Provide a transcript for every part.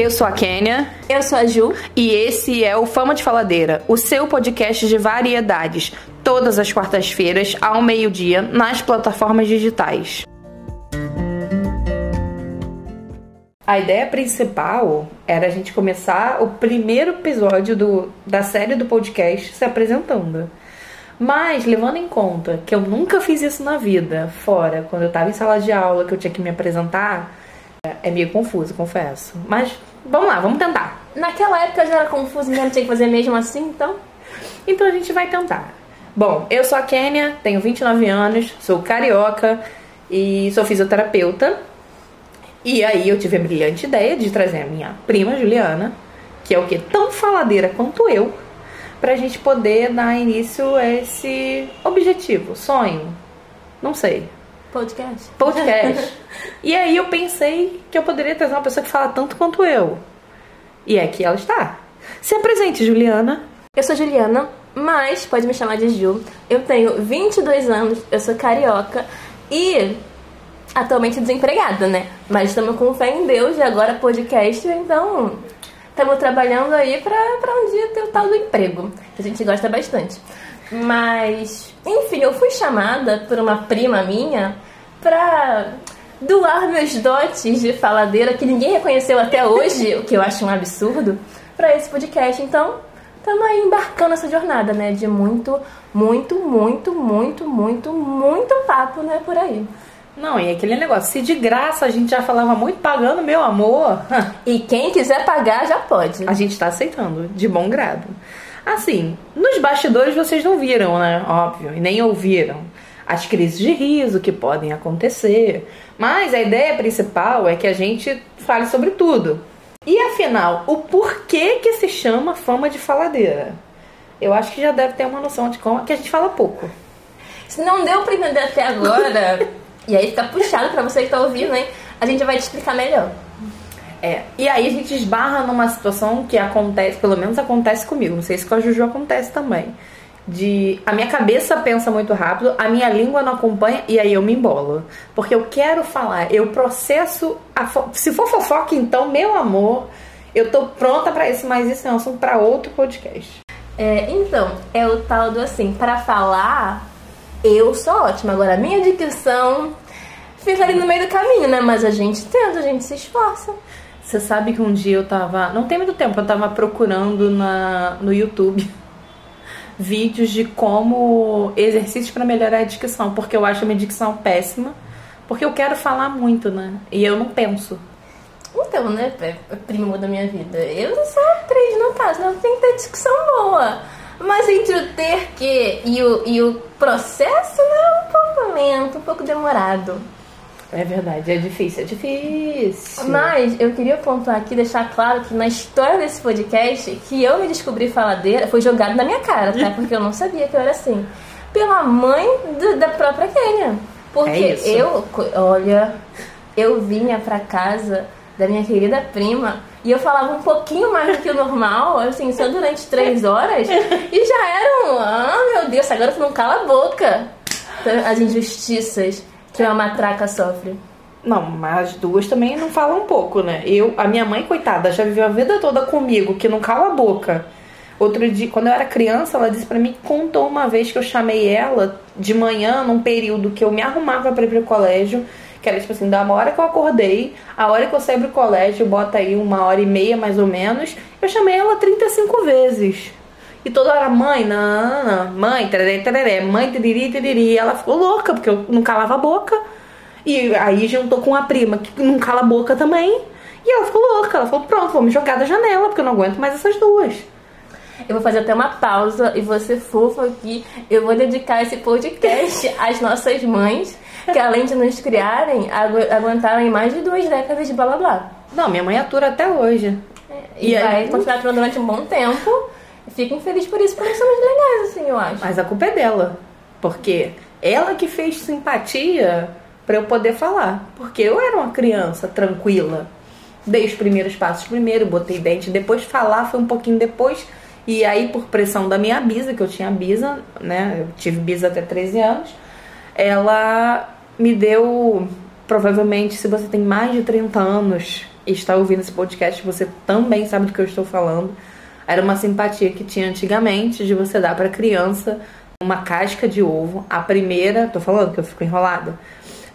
Eu sou a Kênia. Eu sou a Ju. E esse é o Fama de Faladeira, o seu podcast de variedades, todas as quartas-feiras, ao meio-dia, nas plataformas digitais. A ideia principal era a gente começar o primeiro episódio do, da série do podcast se apresentando. Mas, levando em conta que eu nunca fiz isso na vida, fora, quando eu tava em sala de aula, que eu tinha que me apresentar, é meio confuso, confesso. Mas, vamos lá, vamos tentar. Naquela época já era confuso, então tinha que fazer mesmo assim, então? Então a gente vai tentar. Bom, eu sou a Kênia, tenho 29 anos, sou carioca e sou fisioterapeuta. E aí eu tive a brilhante ideia de trazer a minha prima Juliana, que é o que tão faladeira quanto eu, pra gente poder dar início a esse objetivo, sonho. Não sei. Podcast. Podcast. e aí eu pensei que eu poderia trazer uma pessoa que fala tanto quanto eu. E é que ela está. Se apresente, Juliana. Eu sou Juliana, mas pode me chamar de Ju. Eu tenho 22 anos, eu sou carioca e atualmente desempregada, né? Mas estamos com fé em Deus e agora podcast, então estamos trabalhando aí pra, pra um dia ter o tal do emprego, que a gente gosta bastante. Mas, enfim, eu fui chamada por uma prima minha pra doar meus dotes de faladeira que ninguém reconheceu até hoje, o que eu acho um absurdo, para esse podcast. Então, estamos aí embarcando essa jornada, né? De muito, muito, muito, muito, muito, muito papo, né? Por aí. Não, e aquele negócio, se de graça a gente já falava muito pagando, meu amor. E quem quiser pagar já pode. A gente tá aceitando, de bom grado. Assim, nos bastidores vocês não viram, né? Óbvio, e nem ouviram as crises de riso que podem acontecer. Mas a ideia principal é que a gente fale sobre tudo. E afinal, o porquê que se chama fama de faladeira? Eu acho que já deve ter uma noção de como que a gente fala pouco. Se não deu pra entender até agora, e aí fica puxado pra você que tá ouvindo, hein? A gente vai te explicar melhor. É, e aí a gente esbarra numa situação que acontece, pelo menos acontece comigo, não sei se com a Juju acontece também. De a minha cabeça pensa muito rápido, a minha língua não acompanha e aí eu me embolo. Porque eu quero falar, eu processo. se for fofoca, então, meu amor, eu tô pronta para isso, mas isso é um assunto pra outro podcast. É, então, é o tal do assim, para falar, eu sou ótima. Agora, a minha dicção fica ali no meio do caminho, né? Mas a gente tenta, a gente se esforça. Você sabe que um dia eu tava. Não tem muito tempo, eu tava procurando na, no YouTube vídeos de como exercícios para melhorar a dicção, porque eu acho a minha dicção péssima, porque eu quero falar muito, né? E eu não penso. Então, né, é, é primo da minha vida, eu sou atriz, não faço, não tenho que ter dicção boa. Mas entre o ter que e o, e o processo, né, é um pouco lento, um pouco demorado. É verdade, é difícil, é difícil. Mas eu queria pontuar aqui, deixar claro que na história desse podcast, que eu me descobri faladeira, foi jogado na minha cara, tá? Porque eu não sabia que eu era assim. Pela mãe do, da própria Kênia. Porque é eu, olha, eu vinha pra casa da minha querida prima e eu falava um pouquinho mais do que o normal, assim, só durante três horas, e já era um, ah, meu Deus, agora tu não cala a boca. As injustiças que a matraca sofre. Não, mas as duas também não falam um pouco, né? Eu, a minha mãe, coitada, já viveu a vida toda comigo, que não cala a boca. Outro dia, quando eu era criança, ela disse para mim, contou uma vez que eu chamei ela de manhã, num período que eu me arrumava para ir pro colégio, que era tipo assim, da uma hora que eu acordei, a hora que eu saí pro colégio, bota aí uma hora e meia mais ou menos, eu chamei ela 35 vezes. E toda hora, mãe, não, não, mãe, tereré, tereré, mãe, teriri, teriri. Ela ficou louca, porque eu não calava a boca. E aí juntou com a prima, que não cala a boca também. E ela ficou louca. Ela falou, pronto, vou me jogar da janela, porque eu não aguento mais essas duas. Eu vou fazer até uma pausa e você fofa aqui. Eu vou dedicar esse podcast às nossas mães, que além de nos criarem, agu aguentaram mais de duas décadas de blá blá blá. Não, minha mãe atura até hoje. É, e, e vai aí... continuar aturando durante um bom tempo. Fico infeliz por isso, porque somos legais, assim, eu acho. Mas a culpa é dela. Porque ela que fez simpatia para eu poder falar. Porque eu era uma criança tranquila. Dei os primeiros passos primeiro, botei dente, depois falar foi um pouquinho depois. E aí, por pressão da minha bisa, que eu tinha bisa, né? Eu tive bisa até 13 anos, ela me deu. Provavelmente, se você tem mais de 30 anos está ouvindo esse podcast, você também sabe do que eu estou falando. Era uma simpatia que tinha antigamente de você dar para criança uma casca de ovo, a primeira, tô falando que eu fico enrolada,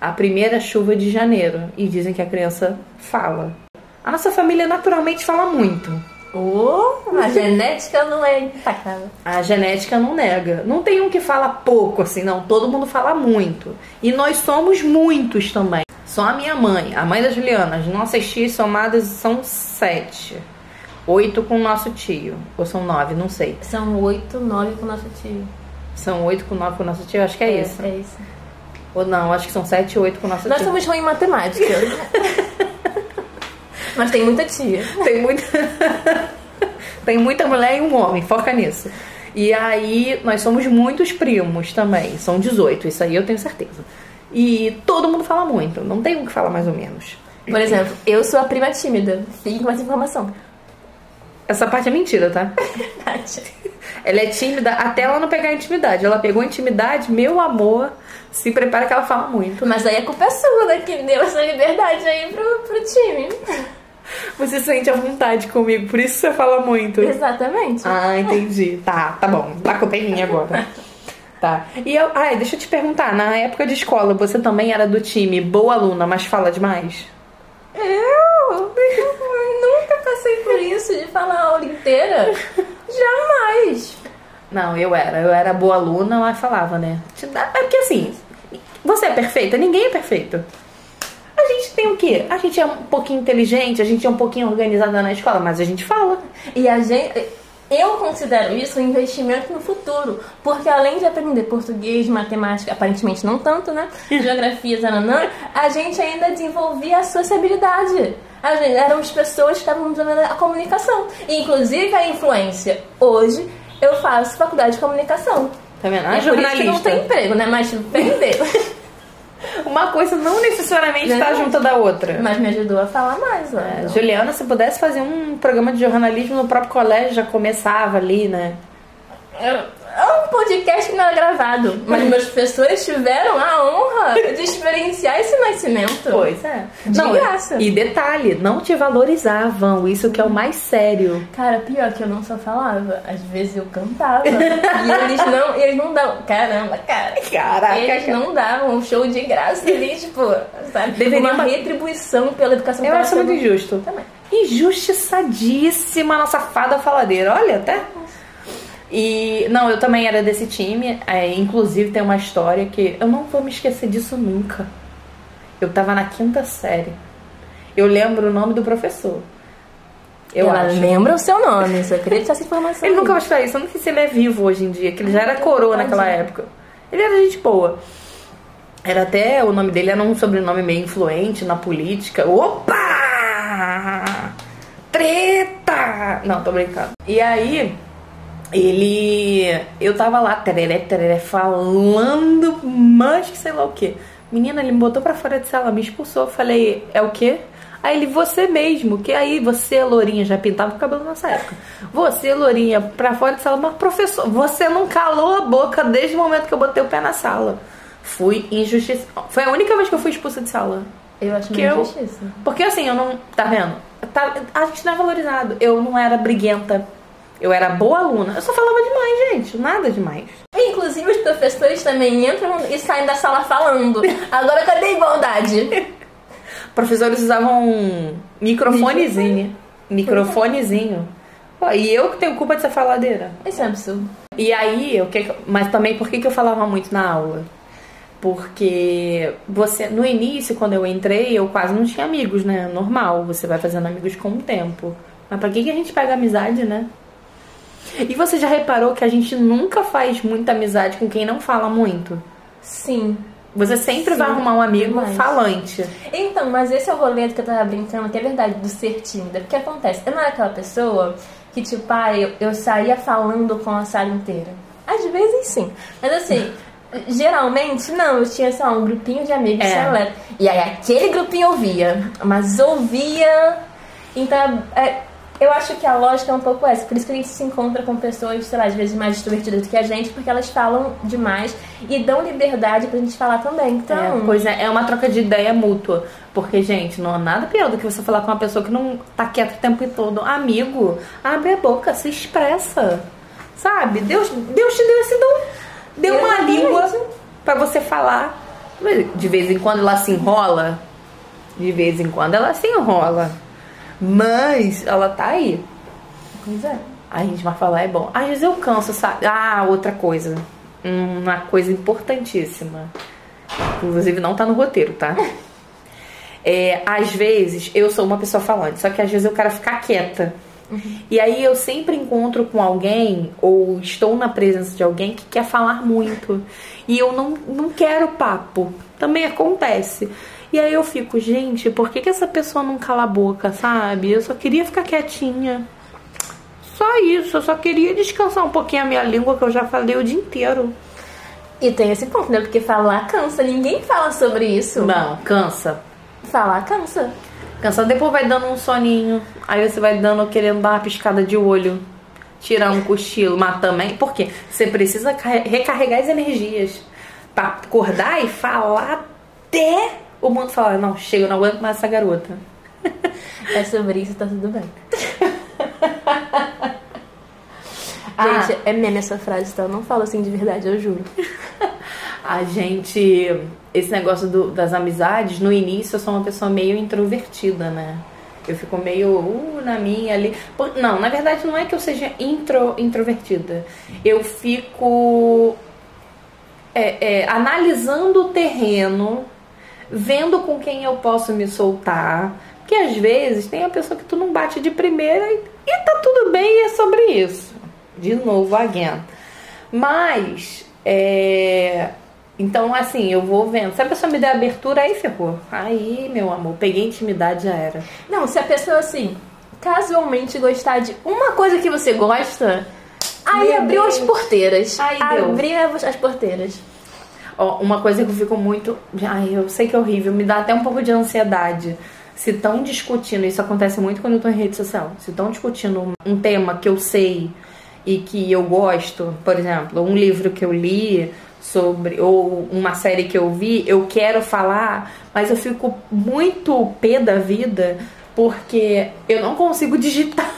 a primeira chuva de janeiro. E dizem que a criança fala. A nossa família naturalmente fala muito. Oh, a genética não é intacável. A genética não nega. Não tem um que fala pouco, assim, não. Todo mundo fala muito. E nós somos muitos também. Só a minha mãe, a mãe da Juliana, as nossas tias somadas são sete. Oito com o nosso tio. Ou são nove, não sei. São oito, nove com o nosso tio. São oito com nove com o nosso tio? Acho que é, isso. É isso. Ou não, acho que são sete oito com o nosso Nós tio. somos ruins em matemática. Mas tem muita tia. Tem muita. Tem muita mulher e um homem, foca nisso. E aí, nós somos muitos primos também. São 18, isso aí eu tenho certeza. E todo mundo fala muito, não tem um que fala mais ou menos. Por exemplo, eu sou a prima tímida. Fique com essa informação. Essa parte é mentira, tá? Verdade. Ela é tímida até ela não pegar a intimidade. Ela pegou a intimidade, meu amor, se prepara que ela fala muito. Mas aí a culpa é sua, né? Que deu essa liberdade aí pro, pro time. Você sente à vontade comigo, por isso você fala muito. Exatamente. Ah, entendi. Tá, tá bom. A culpa é minha agora. Tá. E eu. Ai, deixa eu te perguntar, na época de escola, você também era do time boa aluna, mas fala demais? Eu? Passei por isso de falar a aula inteira. Jamais. Não, eu era. Eu era boa aluna, mas falava, né? É porque assim, você é perfeita? Ninguém é perfeito. A gente tem o quê? A gente é um pouquinho inteligente, a gente é um pouquinho organizada na escola, mas a gente fala. E a gente. Eu considero isso um investimento no futuro, porque além de aprender português, matemática, aparentemente não tanto, né? Geografia, zananã, a gente ainda desenvolvia a sociabilidade. A gente, éramos pessoas que estavam usando a comunicação, inclusive a influência. Hoje eu faço faculdade de comunicação. Tá vendo? A É por isso que não tem emprego, né? Mas vender. Uma coisa não necessariamente está junto da outra. Mas me ajudou a falar mais, ó. É, Juliana, se pudesse fazer um programa de jornalismo no próprio colégio, já começava ali, né? Um podcast que não é gravado, mas meus professores tiveram a honra de experienciar esse nascimento. Pois é. De graça. E detalhe, não te valorizavam, isso que é o mais sério. Cara, pior que eu não só falava, às vezes eu cantava. e eles não, eles não davam. Caramba, cara. Caraca, Eles cara. não davam um show de graça ali, tipo, sabe? Deveria uma ba- retribuição pela educação Eu acho muito injusto. Também. Injustiçadíssima nossa fada faladeira, olha até. E não, eu também era desse time. é, inclusive tem uma história que eu não vou me esquecer disso nunca. Eu tava na quinta série. Eu lembro o nome do professor. Eu Ela acho. lembra o seu nome, queria deixar essa informação. Ele nunca vai aí. escutar isso. Eu não sei se ele é vivo hoje em dia, que ele já era coroa naquela época. Ele era gente boa. Era até, o nome dele era um sobrenome meio influente na política. Opa! Treta! Não, tô brincando. E aí, ele. Eu tava lá, tereré, tereré, falando, mas que sei lá o que. Menina, ele me botou pra fora de sala, me expulsou. Eu falei, é o quê? Aí ele, você mesmo, que aí você, Lourinha, já pintava o cabelo nessa época. Você, Lourinha, pra fora de sala, mas professor, você não calou a boca desde o momento que eu botei o pé na sala. Fui injustiça. Foi a única vez que eu fui expulsa de sala. Eu acho Que eu- injustiça. Porque assim, eu não. Tá vendo? Tá- a gente não é valorizado. Eu não era briguenta. Eu era boa aluna. Eu só falava demais, gente. Nada demais. Inclusive, os professores também entram e saem da sala falando. Agora, cadê a igualdade? Professores usavam um microfonezinho. Microfonezinho. Pô, e eu que tenho culpa de ser faladeira. Isso é absurdo. E aí, o que, mas também por que, que eu falava muito na aula? Porque você, no início, quando eu entrei, eu quase não tinha amigos, né? Normal, você vai fazendo amigos com o tempo. Mas pra que, que a gente pega amizade, né? E você já reparou que a gente nunca faz muita amizade com quem não fala muito? Sim. Você sempre Sim, vai arrumar um amigo demais. falante. Então, mas esse é o rolê que eu tava brincando, que é verdade, do ser tímida. Porque acontece, eu não era aquela pessoa que, tipo, ah, eu, eu saía falando com a sala inteira. Às vezes sim. Mas assim, geralmente não, eu tinha, lá, um grupinho de amigos É. seleto. E aí aquele grupinho ouvia. Mas ouvia. Então, é, Eu acho que a lógica é um pouco essa, por isso que a gente se encontra com pessoas, sei lá, às vezes mais extrovertidas do que a gente, porque elas falam demais e dão liberdade pra gente falar também. Então, É, pois é, é uma troca de ideia mútua. Porque, gente, não há nada pior do que você falar com uma pessoa que não tá quieta o tempo todo. Amigo, abre a boca, se expressa. Sabe? Deus, Deus te deu esse dom. Deu uma língua pra você falar. De vez em quando ela se enrola. De vez em quando ela se enrola. Mas ela tá aí. pois é. A gente vai falar é bom. Às vezes eu canso, sabe? Ah, outra coisa. Uma coisa importantíssima. Inclusive não tá no roteiro, tá? É, às vezes eu sou uma pessoa falante, só que às vezes eu quero ficar quieta. E aí eu sempre encontro com alguém ou estou na presença de alguém que quer falar muito. E eu não, não quero papo. Também acontece. E aí eu fico, gente, por que, que essa pessoa não cala a boca, sabe? Eu só queria ficar quietinha. Só isso, eu só queria descansar um pouquinho a minha língua que eu já falei o dia inteiro. E tem esse ponto, né? Porque falar cansa, ninguém fala sobre isso. Não, cansa. Falar cansa. Cansa, depois vai dando um soninho. Aí você vai dando, querendo dar uma piscada de olho. Tirar um cochilo, mas também. Porque você precisa carre- recarregar as energias. Pra acordar e falar até o mundo falar: Não, chega, eu não aguento mais essa garota. É sobre isso, tá tudo bem. Ah. Gente, é meme essa frase, tá? Eu não falo assim de verdade, eu juro. A gente. Esse negócio do- das amizades, no início eu sou uma pessoa meio introvertida, né? Eu fico meio uh, na minha ali. Não, na verdade não é que eu seja intro, introvertida. Eu fico é, é, analisando o terreno, vendo com quem eu posso me soltar. Porque às vezes tem a pessoa que tu não bate de primeira e, e tá tudo bem e é sobre isso. De novo, again. Mas, é. Então, assim, eu vou vendo. Se a pessoa me der abertura, aí ferrou. Aí, meu amor, peguei intimidade, já era. Não, se a pessoa, assim, casualmente gostar de uma coisa que você gosta, aí Meu abriu Deus. as porteiras. Aí deu. abriu as porteiras. Ó, uma coisa que eu fico muito. Ai, eu sei que é horrível, me dá até um pouco de ansiedade. Se estão discutindo, isso acontece muito quando eu tô em rede social. Se estão discutindo um- tema que eu sei e que eu gosto, por exemplo, um livro que eu li sobre, ou uma série que eu vi, eu quero falar, mas eu fico muito pé da vida porque eu não consigo digitar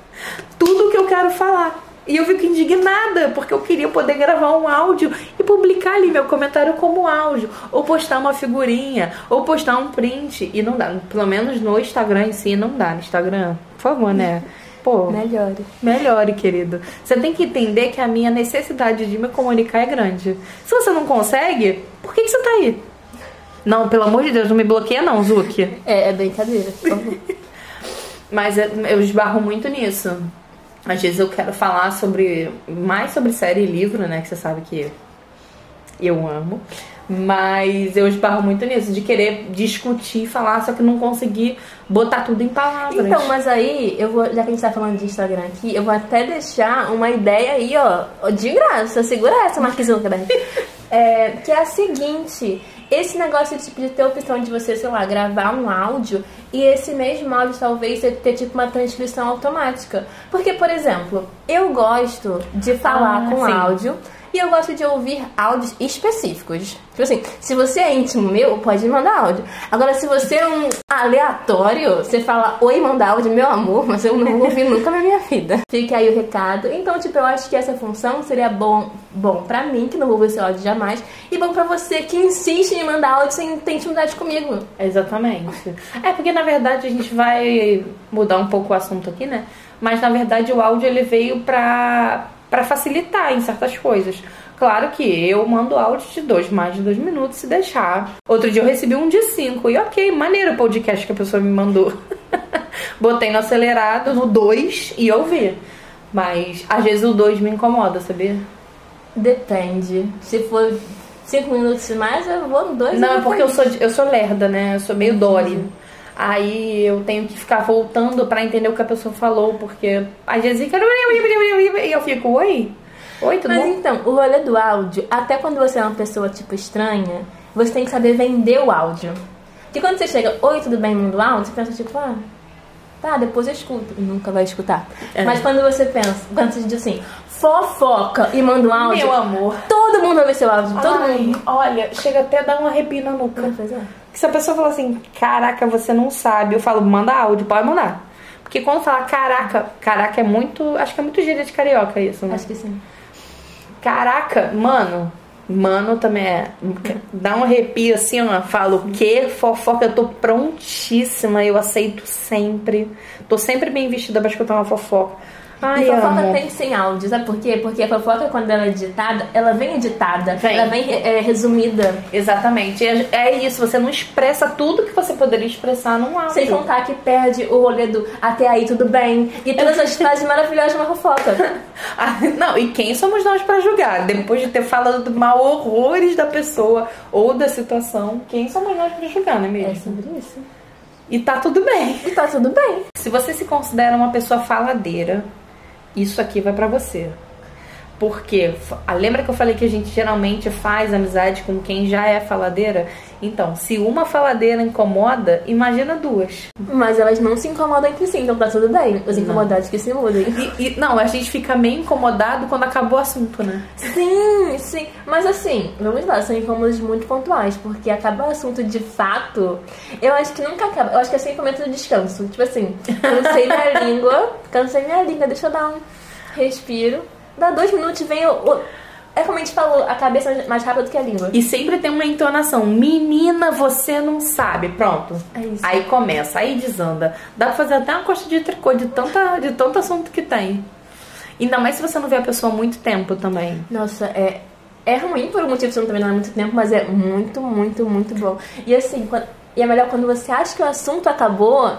tudo que eu quero falar. E eu fico indignada, porque eu queria poder gravar um áudio e publicar ali meu comentário como áudio, ou postar uma figurinha, ou postar um print. E não dá, pelo menos no Instagram em si, não dá. No Instagram, por favor, né? Pô, Melhore. melhore, querido. Você tem que entender que a minha necessidade de me comunicar é grande. Se você não consegue, por que, que você tá aí? Não, pelo amor de Deus, não me bloqueia não, Zuki. É, é brincadeira. por favor. Mas é- eu esbarro muito nisso. Às vezes eu quero falar sobre mais sobre série e livro, né? Que você sabe que eu amo. Mas eu esbarro muito nisso, de querer discutir, falar, só que não conseguir botar tudo em palavras. Então, mas aí, eu vou, já que a gente tá falando de Instagram aqui, eu vou até deixar uma ideia aí, ó, de graça. Segura essa, Mark Zuckerberg. É, que é a seguinte: esse negócio tipo, de ter a opção de você, sei lá, gravar um áudio e esse mesmo áudio talvez ter tipo uma transcrição automática. Porque, por exemplo, eu gosto de falar Ah, com sim. áudio. E eu gosto de ouvir áudios específicos. Tipo assim, se você é íntimo meu, pode mandar áudio. Agora, se você é um aleatório, você fala oi, manda áudio, meu amor, mas eu não vou ouvir nunca na minha vida. Fica aí o recado. Então, tipo, eu acho que essa função seria bom, bom pra mim, que não vou ouvir esse áudio jamais, e bom pra você que insiste em mandar áudio sem ter intimidade comigo. Exatamente. É porque na verdade a gente vai mudar um pouco o assunto aqui, né? Mas na verdade o áudio ele veio pra, pra facilitar em certas coisas. Claro que eu mando áudio de dois, mais de dois minutos se deixar. Outro dia eu recebi um de cinco. E ok, maneiro o podcast que a pessoa me mandou. Botei no acelerado, no dois e ouvi. Mas às vezes o dois me incomoda, sabia? Depende. Se for cinco minutos mais, eu vou no dois Não, é porque eu sou, eu sou lerda, né? Eu sou meio Dory. Aí eu tenho que ficar voltando pra entender o que a pessoa falou, porque às vezes fica. E eu fico, oi? Oi, tudo Mas bom? então, o rolê do áudio, até quando você é uma pessoa, tipo, estranha, você tem que saber vender o áudio. Porque quando você chega, oi, tudo bem, manda o áudio, você pensa, tipo, ah, Tá, depois eu escuto. E nunca vai escutar. É. Mas quando você pensa, quando você diz assim, fofoca e manda um áudio, Meu amor. todo mundo vai ver seu áudio. Todo Ai, mundo. olha, chega até a dar um arrepio na nuca. Pois é. Se a pessoa fala assim, caraca, você não sabe, eu falo, manda áudio, pode mandar. Porque quando fala caraca, caraca é muito. Acho que é muito gíria de carioca isso, né? Acho que sim. Caraca, mano. Mano também é. Dá um arrepio assim, ó. Falo, o quê? Fofoca, eu tô prontíssima, eu aceito sempre. Tô sempre bem vestida pra escutar uma fofoca. Ai, e fofoca amo. tem que ser em áudio, sabe por quê? Porque a fofoca, quando ela é editada, ela vem editada, Vem. ela vem é, resumida. Exatamente. É, é isso, você não expressa tudo que você poderia expressar num áudio. Sem contar que perde o rolê do até aí tudo bem. E todas as frases maravilhosas de uma fofoca. Ah, não, e quem somos nós pra julgar? Depois de ter falado mal horrores da pessoa ou da situação, quem somos nós pra julgar, não é É mesmo? sobre isso. E tá tudo bem. E tá tudo bem. Se você se considera uma pessoa faladeira, isso aqui vai pra você. Porque, ah, lembra que eu falei que a gente geralmente faz amizade com quem já é faladeira? Então, se uma faladeira incomoda, imagina duas. Mas elas não se incomodam entre si, então tá tudo bem. Os incomodados que se mudem. E, e- não, a gente fica meio incomodado quando acabou o assunto, né? Sim, sim. Mas assim, vamos lá, são incômodos muito pontuais, porque acaba o assunto de fato. Eu acho que nunca acaba. Eu acho que é sempre momento de descanso. Tipo assim, cansei minha língua, cansei minha língua, deixa eu dar um respiro. Dá dois minutos e vem o. o- é como a gente falou, a cabeça é mais rápida do que a língua. E sempre tem uma entonação. Menina, você não sabe. Pronto. É isso. Aí começa, aí desanda. Dá pra fazer até uma coxa de tricô de, tanta, de tanto assunto que tem. Ainda mais se você não vê a pessoa há muito tempo também. Nossa, é. É ruim por um motivo que você não tá vendo há muito tempo, mas é muito, muito, muito bom. E assim, quando- e é melhor quando você acha que o assunto acabou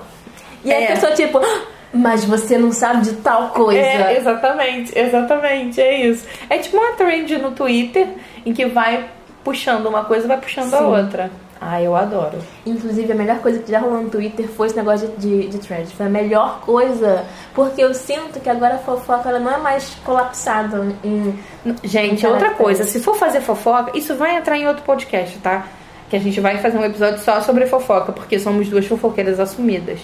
e aí É. a pessoa, tipo, "Ah, mas você não sabe de tal coisa. É, exatamente, exatamente, é isso. É tipo uma trend no Twitter em que vai puxando uma coisa e vai puxando a Sim. outra. Ah, eu adoro. Inclusive, a melhor coisa que já rolou no Twitter foi esse negócio de, de, de thread. Foi a melhor coisa. Porque eu sinto que agora a fofoca ela não é mais colapsada em. Gente, Em outra coisa, se for fazer fofoca, isso vai entrar em outro podcast, tá? Que a gente vai fazer um episódio só sobre fofoca, porque somos duas fofoqueiras assumidas.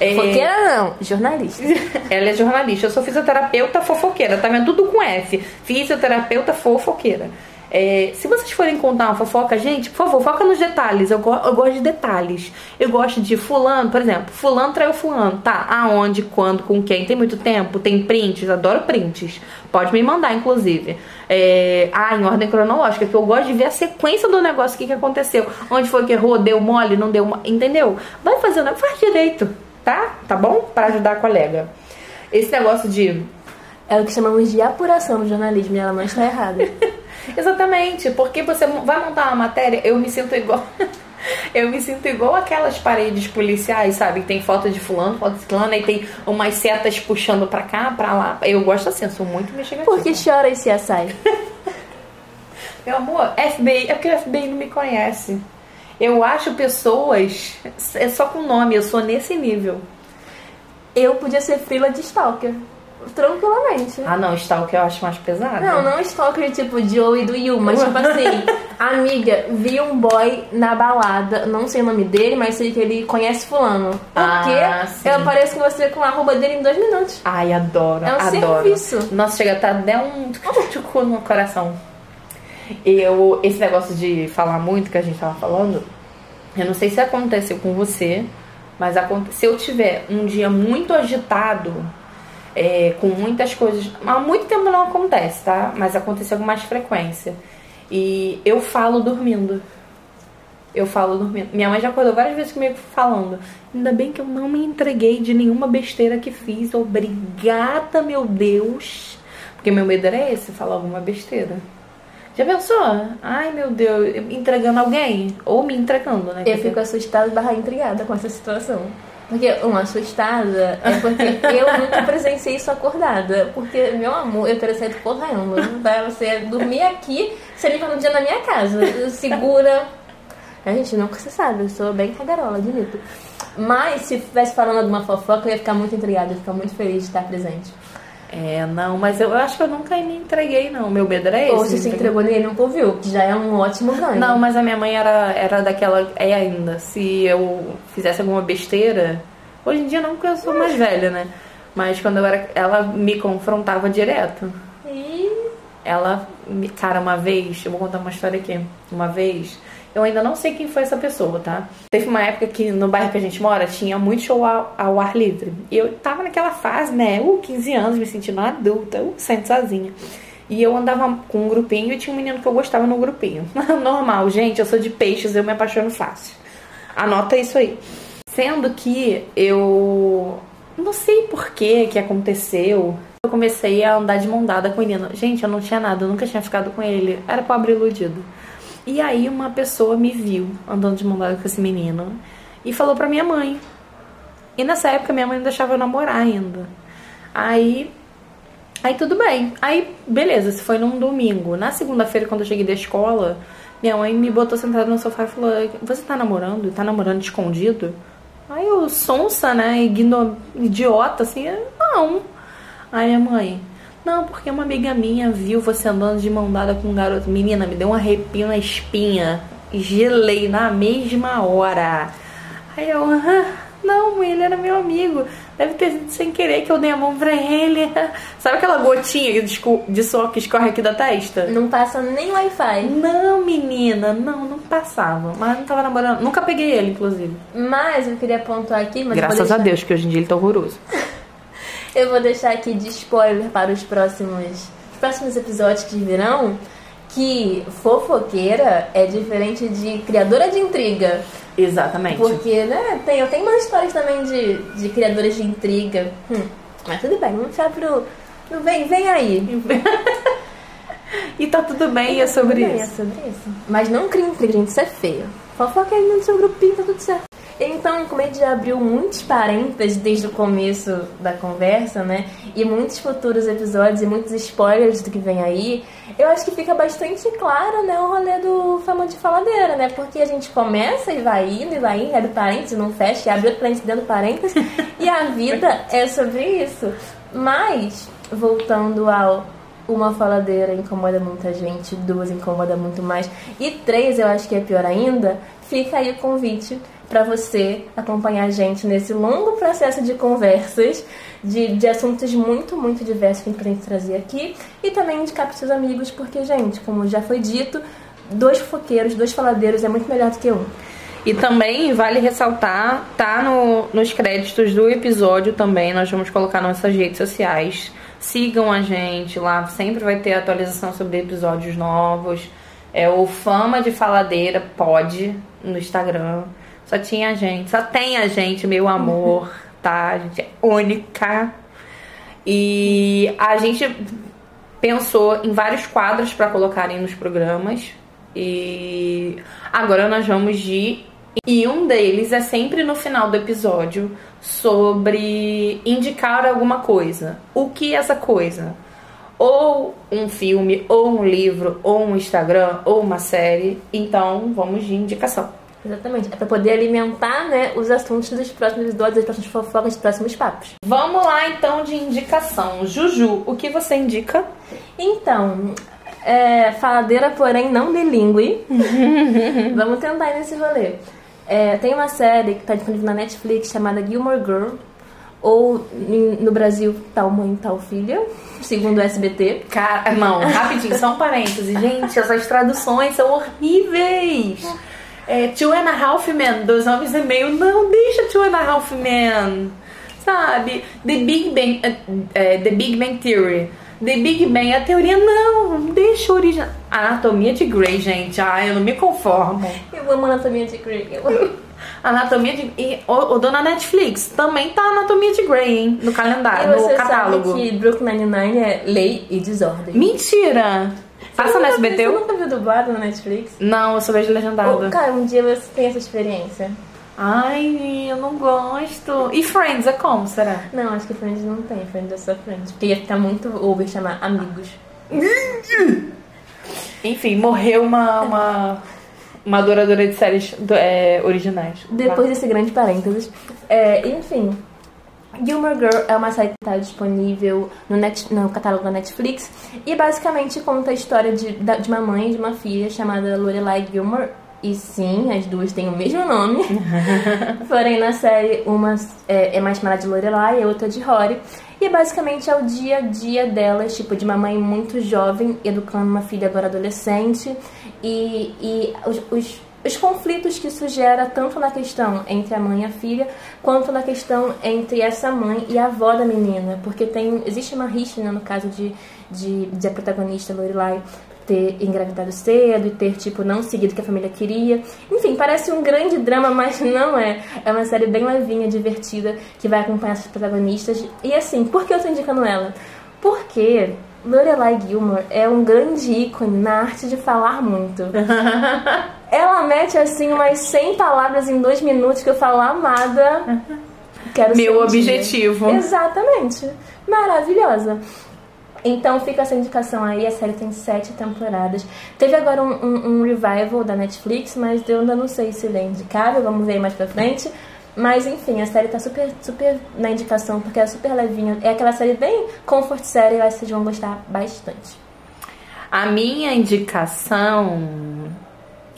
É, Fofoqueira não, jornalista. Ela é jornalista, eu sou fisioterapeuta fofoqueira, tá vendo? Tudo com F. Fisioterapeuta fofoqueira. É, se vocês forem contar uma fofoca, gente, por favor, foca nos detalhes. Eu, go- eu gosto de detalhes. Eu gosto de fulano, por exemplo, fulano traiu fulano. Tá, aonde, quando, com quem? Tem muito tempo? Tem prints? Adoro prints. Pode me mandar, inclusive. É, ah, em ordem cronológica, que eu gosto de ver a sequência do negócio, o que, que aconteceu. Onde foi que errou, deu mole, não deu mole. Entendeu? Vai fazer o negócio, faz direito, tá? Tá bom? Pra ajudar a colega. Esse negócio de É o que chamamos de apuração no jornalismo e ela não está errada. Exatamente, porque você vai montar uma matéria, eu me sinto igual. Eu me sinto igual aquelas paredes policiais, sabe? Que tem foto de fulano, foto de ciclano, e tem umas setas puxando pra cá, pra lá. Eu gosto assim, eu sou muito investigativa. Por que chora e se assai? Meu amor, FBI, é porque o FBI não me conhece. Eu acho pessoas, é só com nome, eu sou nesse nível. Eu podia ser fila de stalker. Tranquilamente. Ah não, Stalker eu acho mais pesado. Não, não stalker tipo Joey do Yu, mas tipo assim, amiga, vi um boy na balada, não sei o nome dele, mas sei que ele conhece fulano. Porque Ah, sim. eu apareço com você com a arroba dele em dois minutos. Ai, adoro, É um adoro. serviço. Nossa, chega até até um tchucu no coração. Eu, esse negócio de falar muito que a gente tava falando, eu não sei se aconteceu com você, mas se eu tiver um dia muito agitado, é, com muitas coisas, há muito tempo não acontece, tá? Mas aconteceu com mais frequência. E eu falo dormindo. Eu falo dormindo. Minha mãe já acordou várias vezes comigo falando. Ainda bem que eu não me entreguei de nenhuma besteira que fiz. Obrigada, meu Deus. Porque meu medo era esse, falar alguma besteira. Já pensou? Ai, meu Deus, entregando alguém? Ou me entregando, né? Eu fico assustada barra intrigada com essa situação. Porque, uma assustada é porque eu nunca presenciei isso acordada. Porque, meu amor, eu teria saído correndo. Pra você dormir aqui, você me no dia na minha casa. Segura. A gente nunca se sabe, eu sou bem cagarola, admito. Mas se estivesse falando alguma fofoca, eu ia ficar muito intrigada, eu ia ficar muito feliz de estar presente. É, não, mas eu acho que eu nunca me entreguei, não. Meu medo era esse. Ou se se entregou ninguém nunca ouviu, que já é um ótimo ganho. Não, mas a minha mãe era, era daquela. É ainda. Se eu fizesse alguma besteira, Hoje em dia não, porque eu sou mais velha, né? Mas quando eu era. Ela me confrontava direto. E Ela, me- cara, uma vez, eu vou contar uma história aqui. Uma vez, eu ainda não sei quem foi essa pessoa, tá? Teve uma época que no bairro que a gente mora tinha muito show ao, ao ar livre. E eu tava naquela fase, né? Uh, 15 anos, me sentindo adulta, uh, sendo sozinha. E eu andava com um grupinho e tinha um menino que eu gostava no grupinho. Normal, gente, eu sou de peixes, eu me apaixono fácil. Anota isso aí. Sendo que eu não sei por que que aconteceu. Eu comecei a andar de mão dada com o menino. Gente, eu não tinha nada, eu nunca tinha ficado com ele. Era pobre iludido. E aí uma pessoa me viu andando de mão dada com esse menino e falou pra minha mãe. E nessa época minha mãe não deixava eu namorar ainda. Aí Aí tudo bem. Aí, beleza, isso foi num domingo. Na segunda-feira, quando eu cheguei da escola, minha mãe me botou sentada no sofá e falou: Você tá namorando? Tá namorando escondido? Aí eu, sonsa, né? Idiota, assim, não. Aí minha mãe, não, porque uma amiga minha viu você andando de mão dada com um garoto. Menina, me deu um arrepio na espinha. Gelei na mesma hora. Aí eu, ah, não, ele era meu amigo. Deve ter sido sem querer que eu dei a mão pra ele. Sabe aquela gotinha de, suor que escorre aqui da testa? não passa nem Wi-Fi. Não, menina, não, não passava. Mas não tava namorando. Nunca peguei ele, inclusive. Mas eu queria pontuar aqui, mas Graças a Deus, que hoje em dia ele tá horroroso. Eu vou deixar aqui de spoiler para os próximos, os próximos episódios que virão que fofoqueira é diferente de criadora de intriga. Exatamente. Porque, né, tem, eu tenho umas histórias também de, de criadoras de intriga. Hum, mas tudo bem, vamos deixar pro. vem, vem aí. E tá tudo bem, é sobre bem, isso. É sobre isso. Mas não crie intriga, gente, isso é feio. Fofoca aí no seu grupinho, tá tudo certo. Então, como ele já abriu muitos parênteses desde o começo da conversa, né? E muitos futuros episódios e muitos spoilers do que vem aí, eu acho que fica bastante claro, né, o rolê do Fama de Faladeira, né? Porque a gente começa e vai indo e vai indo, abre parênteses, não fecha, e abre outro parênteses dentro do parênteses, e a vida é sobre isso. Mas, voltando ao uma faladeira incomoda muita gente, duas incomoda muito mais, e três eu acho que é pior ainda, fica aí o convite para você acompanhar a gente nesse longo processo de conversas de, de assuntos muito, muito diversos que a gente pretende trazer aqui e também indicar para seus amigos, porque, gente, como já foi dito, dois fofoqueiros, dois faladeiros é muito melhor do que um. E também vale ressaltar, tá no, nos créditos do episódio também, nós vamos colocar nossas redes sociais. Sigam a gente lá, sempre vai ter atualização sobre episódios novos. É o Fama de Faladeira Pod no Instagram. Só tinha a gente, só tem a gente, meu amor, tá? A gente é única. E a gente pensou em vários quadros para colocarem nos programas. E agora nós vamos de. E um deles é sempre no final do episódio sobre indicar alguma coisa. O que é essa coisa? Ou um filme, ou um livro, ou um Instagram, ou uma série. Então vamos de indicação. Exatamente, é para poder alimentar né, os assuntos dos próximos episódios, das próximas fofocas, dos próximos papos. Vamos lá então de indicação. Juju, o que você indica? Então, é, faladeira, porém não bilíngue. Vamos tentar ir nesse rolê. É, tem uma série que está disponível na Netflix chamada Gilmore Girl. Ou no Brasil, Tal Mãe, Tal Filha, segundo o SBT. Cara, não, rapidinho, só um parêntese. Gente, essas traduções são horríveis. É, Two and a Half Men, dois homens e meio. Não, deixa Two and a Half Men. Sabe? The Big Bang, é, é, The Big Bang Theory. The Big Bang, a teoria não, deixa a origem. Anatomia de Grey, gente. Ai, eu não me conformo. Eu amo Anatomia de Grey. Eu amo. Anatomia de. E, ô, ô, dona Netflix, também tá Anatomia de Grey, hein? No calendário, você no catálogo. sabe que Brooklyn Nine-Nine é lei e desordem. Mentira! Passa no SBT? Você nunca viu dublado na Netflix? Não, eu só vejo legendado. Ô, cara, um dia você tem essa experiência. Ai, eu não gosto. E Friends é como, será? Não, acho que Friends não tem. Friends é só Friends. Porque ia ficar muito over chamar amigos. Enfim, morreu uma, uma, uma adoradora de séries do- é, originais. Depois desse grande parênteses. É, enfim. Gilmore Girl é uma série que está disponível no, net, no catálogo da Netflix e basicamente conta a história de, de uma mãe e de uma filha chamada Lorelai Gilmore E sim, as duas têm o mesmo nome. Porém, na série, uma é, é mais chamada de Lorelai e a outra de Rory. E basicamente é o dia a dia delas, tipo, de uma mãe muito jovem educando uma filha agora adolescente. E, e os, os, os conflitos que isso gera, tanto na questão entre a mãe e a filha, quanto na questão entre essa mãe e a avó da menina. Porque tem existe uma rixa, né, no caso de, de, de a protagonista Lorelai ter engravidado cedo e ter, tipo, não seguido o que a família queria. Enfim, parece um grande drama, mas não é. É uma série bem levinha, divertida, que vai acompanhar essas protagonistas. E assim, por que eu tô indicando ela? Porque Lorelai Gilmore é um grande ícone na arte de falar muito. ela mete, assim, umas 100 palavras em dois minutos que eu falo, amada... Quero Meu objetivo. Dia. Exatamente. Maravilhosa. Então fica essa indicação aí, a série tem sete temporadas. Teve agora um, um, um, revival da Netflix, mas eu ainda não sei se ele é indicável, vamos ver mais pra frente. Mas enfim, a série tá super, super na indicação, porque é super levinha. É aquela série bem comfort série, eu acho que vocês vão gostar bastante. A minha indicação,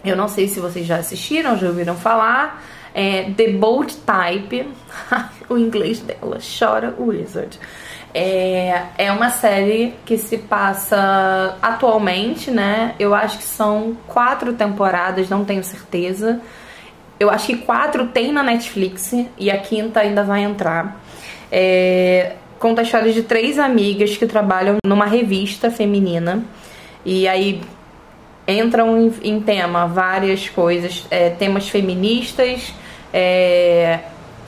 eu não sei se vocês já assistiram, já ouviram falar, é The Bold Type. o inglês dela chora Wizard. É, é uma série que se passa atualmente, né? Eu acho que são quatro temporadas, não tenho certeza. Eu acho que quatro tem na Netflix e a quinta ainda vai entrar. É, conta a história de três amigas que trabalham numa revista feminina. E aí entram em, em tema várias coisas, é, temas feministas, é,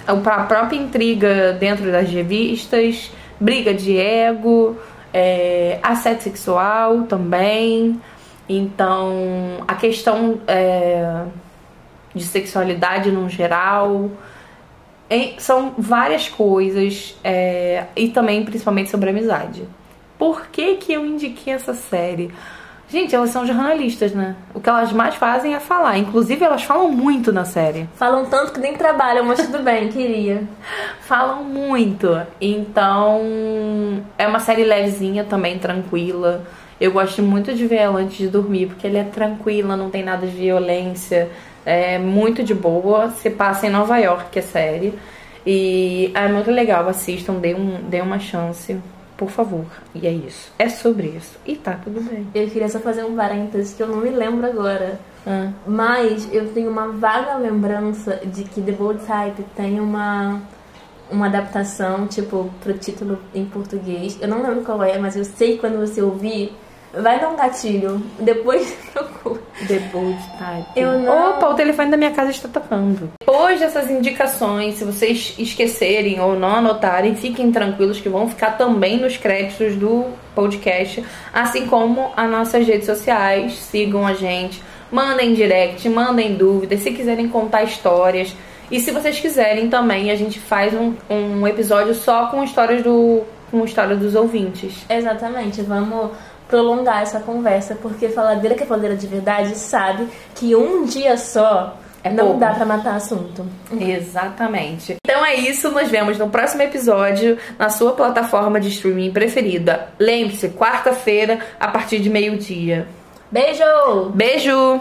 a própria intriga dentro das revistas briga de ego, é, assédio sexual também. Então, a questão é, de sexualidade no geral. são várias coisas é, e também principalmente sobre amizade. Por que, que eu indiquei essa série? Gente, elas são jornalistas, né? O que elas mais fazem é falar. Inclusive, elas falam muito na série. Falam tanto que nem trabalham, mas tudo bem, queria. Falam muito. Então, é uma série levezinha também, tranquila. Eu gosto muito de ver ela antes de dormir, porque ela é tranquila, não tem nada de violência. É muito de boa. Se passa em Nova York, a série. E é muito legal, assistam, dê, um, dê uma chance. Por favor. E é isso. É sobre isso. E tá tudo bem. Eu queria só fazer um parênteses que eu não me lembro agora. Ah. Mas eu tenho uma vaga lembrança de que The Bold Type tem uma uma adaptação, tipo, pro título em português. Eu não lembro qual é, mas eu sei que quando você ouvir, Vai dar um gatilho. Depois procura. Depois, type. Eu não... Opa, o telefone da minha casa está tocando. Depois dessas indicações, se vocês esquecerem ou não anotarem, fiquem tranquilos que vão ficar também nos créditos do podcast, assim como as nossas redes sociais. Sigam a gente, mandem direct, mandem dúvidas, se quiserem contar histórias. E se vocês quiserem também, a gente faz um, um episódio só com histórias do com história dos ouvintes. Exatamente. Vamos prolongar essa conversa, porque faladeira que é faladeira de verdade sabe que um dia só é não pouco. dá para matar assunto. Exatamente. Então é isso, nos vemos no próximo episódio na sua plataforma de streaming preferida. Lembre-se, quarta-feira, a partir de meio-dia. Beijo! Beijo!